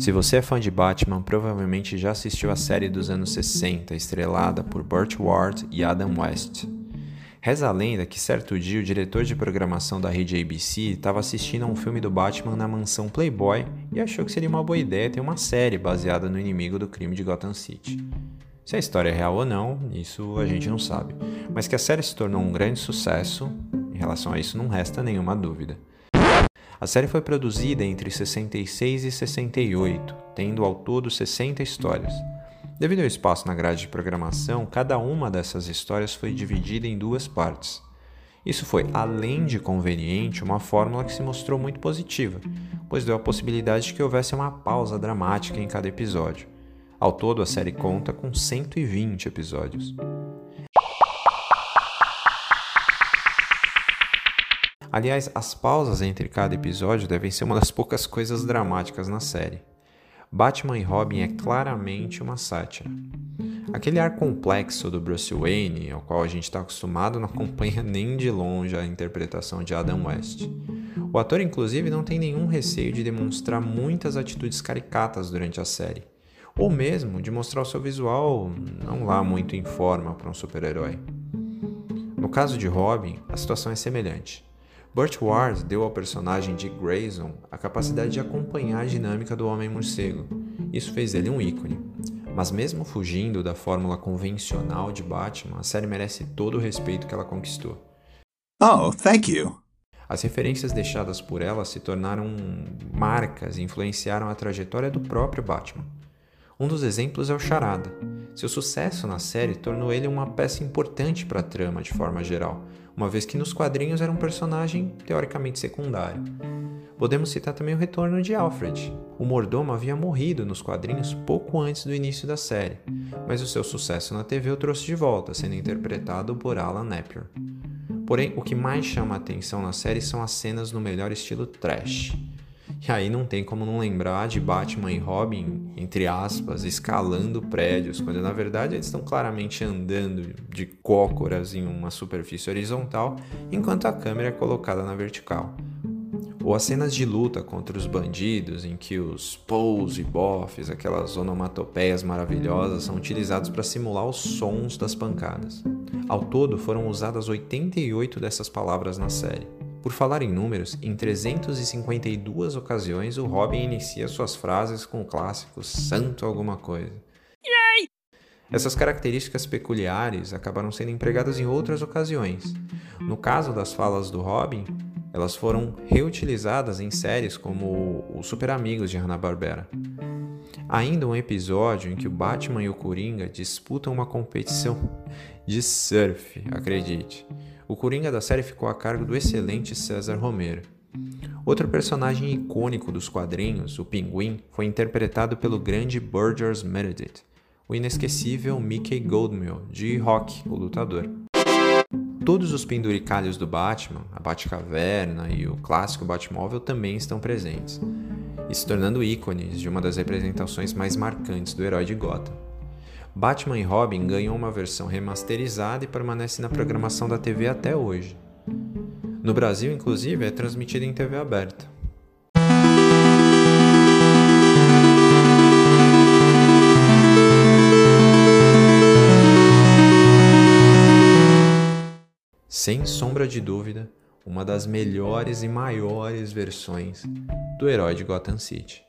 Se você é fã de Batman, provavelmente já assistiu a série dos anos 60, estrelada por Burt Ward e Adam West. Reza a lenda que certo dia o diretor de programação da rede ABC estava assistindo a um filme do Batman na mansão Playboy e achou que seria uma boa ideia ter uma série baseada no inimigo do crime de Gotham City. Se a história é real ou não, isso a gente não sabe, mas que a série se tornou um grande sucesso, em relação a isso não resta nenhuma dúvida. A série foi produzida entre 66 e 68, tendo ao todo 60 histórias. Devido ao espaço na grade de programação, cada uma dessas histórias foi dividida em duas partes. Isso foi, além de conveniente, uma fórmula que se mostrou muito positiva, pois deu a possibilidade de que houvesse uma pausa dramática em cada episódio. Ao todo, a série conta com 120 episódios. Aliás, as pausas entre cada episódio devem ser uma das poucas coisas dramáticas na série. Batman e Robin é claramente uma sátira. Aquele ar complexo do Bruce Wayne, ao qual a gente está acostumado, não acompanha nem de longe a interpretação de Adam West. O ator, inclusive, não tem nenhum receio de demonstrar muitas atitudes caricatas durante a série, ou mesmo de mostrar o seu visual não lá muito em forma para um super-herói. No caso de Robin, a situação é semelhante. Burt Ward deu ao personagem de Grayson a capacidade de acompanhar a dinâmica do Homem-Morcego. Isso fez dele um ícone. Mas mesmo fugindo da fórmula convencional de Batman, a série merece todo o respeito que ela conquistou. Oh, thank you. As referências deixadas por ela se tornaram marcas e influenciaram a trajetória do próprio Batman. Um dos exemplos é o Charada. Seu sucesso na série tornou ele uma peça importante para a trama de forma geral, uma vez que nos quadrinhos era um personagem teoricamente secundário. Podemos citar também o retorno de Alfred. O mordomo havia morrido nos quadrinhos pouco antes do início da série, mas o seu sucesso na TV o trouxe de volta, sendo interpretado por Alan Napier. Porém, o que mais chama a atenção na série são as cenas no melhor estilo trash. E aí não tem como não lembrar de Batman e Robin, entre aspas, escalando prédios, quando na verdade eles estão claramente andando de cócoras em uma superfície horizontal, enquanto a câmera é colocada na vertical. Ou as cenas de luta contra os bandidos, em que os pows e bofs, aquelas onomatopeias maravilhosas, são utilizados para simular os sons das pancadas. Ao todo, foram usadas 88 dessas palavras na série. Por falar em números, em 352 ocasiões o Robin inicia suas frases com o clássico santo alguma coisa. Yay! Essas características peculiares acabaram sendo empregadas em outras ocasiões. No caso das falas do Robin, elas foram reutilizadas em séries como Os Super Amigos de Hanna-Barbera. Ainda um episódio em que o Batman e o Coringa disputam uma competição de surf, acredite. O Coringa da série ficou a cargo do excelente César Romero. Outro personagem icônico dos quadrinhos, o Pinguim, foi interpretado pelo grande Burgess Meredith, o inesquecível Mickey Goldmill, de Rock, o lutador. Todos os penduricalhos do Batman, a Batcaverna e o clássico Batmóvel também estão presentes, e se tornando ícones de uma das representações mais marcantes do herói de Gotham. Batman e Robin ganhou uma versão remasterizada e permanece na programação da TV até hoje. No Brasil, inclusive, é transmitida em TV aberta. Sem sombra de dúvida, uma das melhores e maiores versões do herói de Gotham City.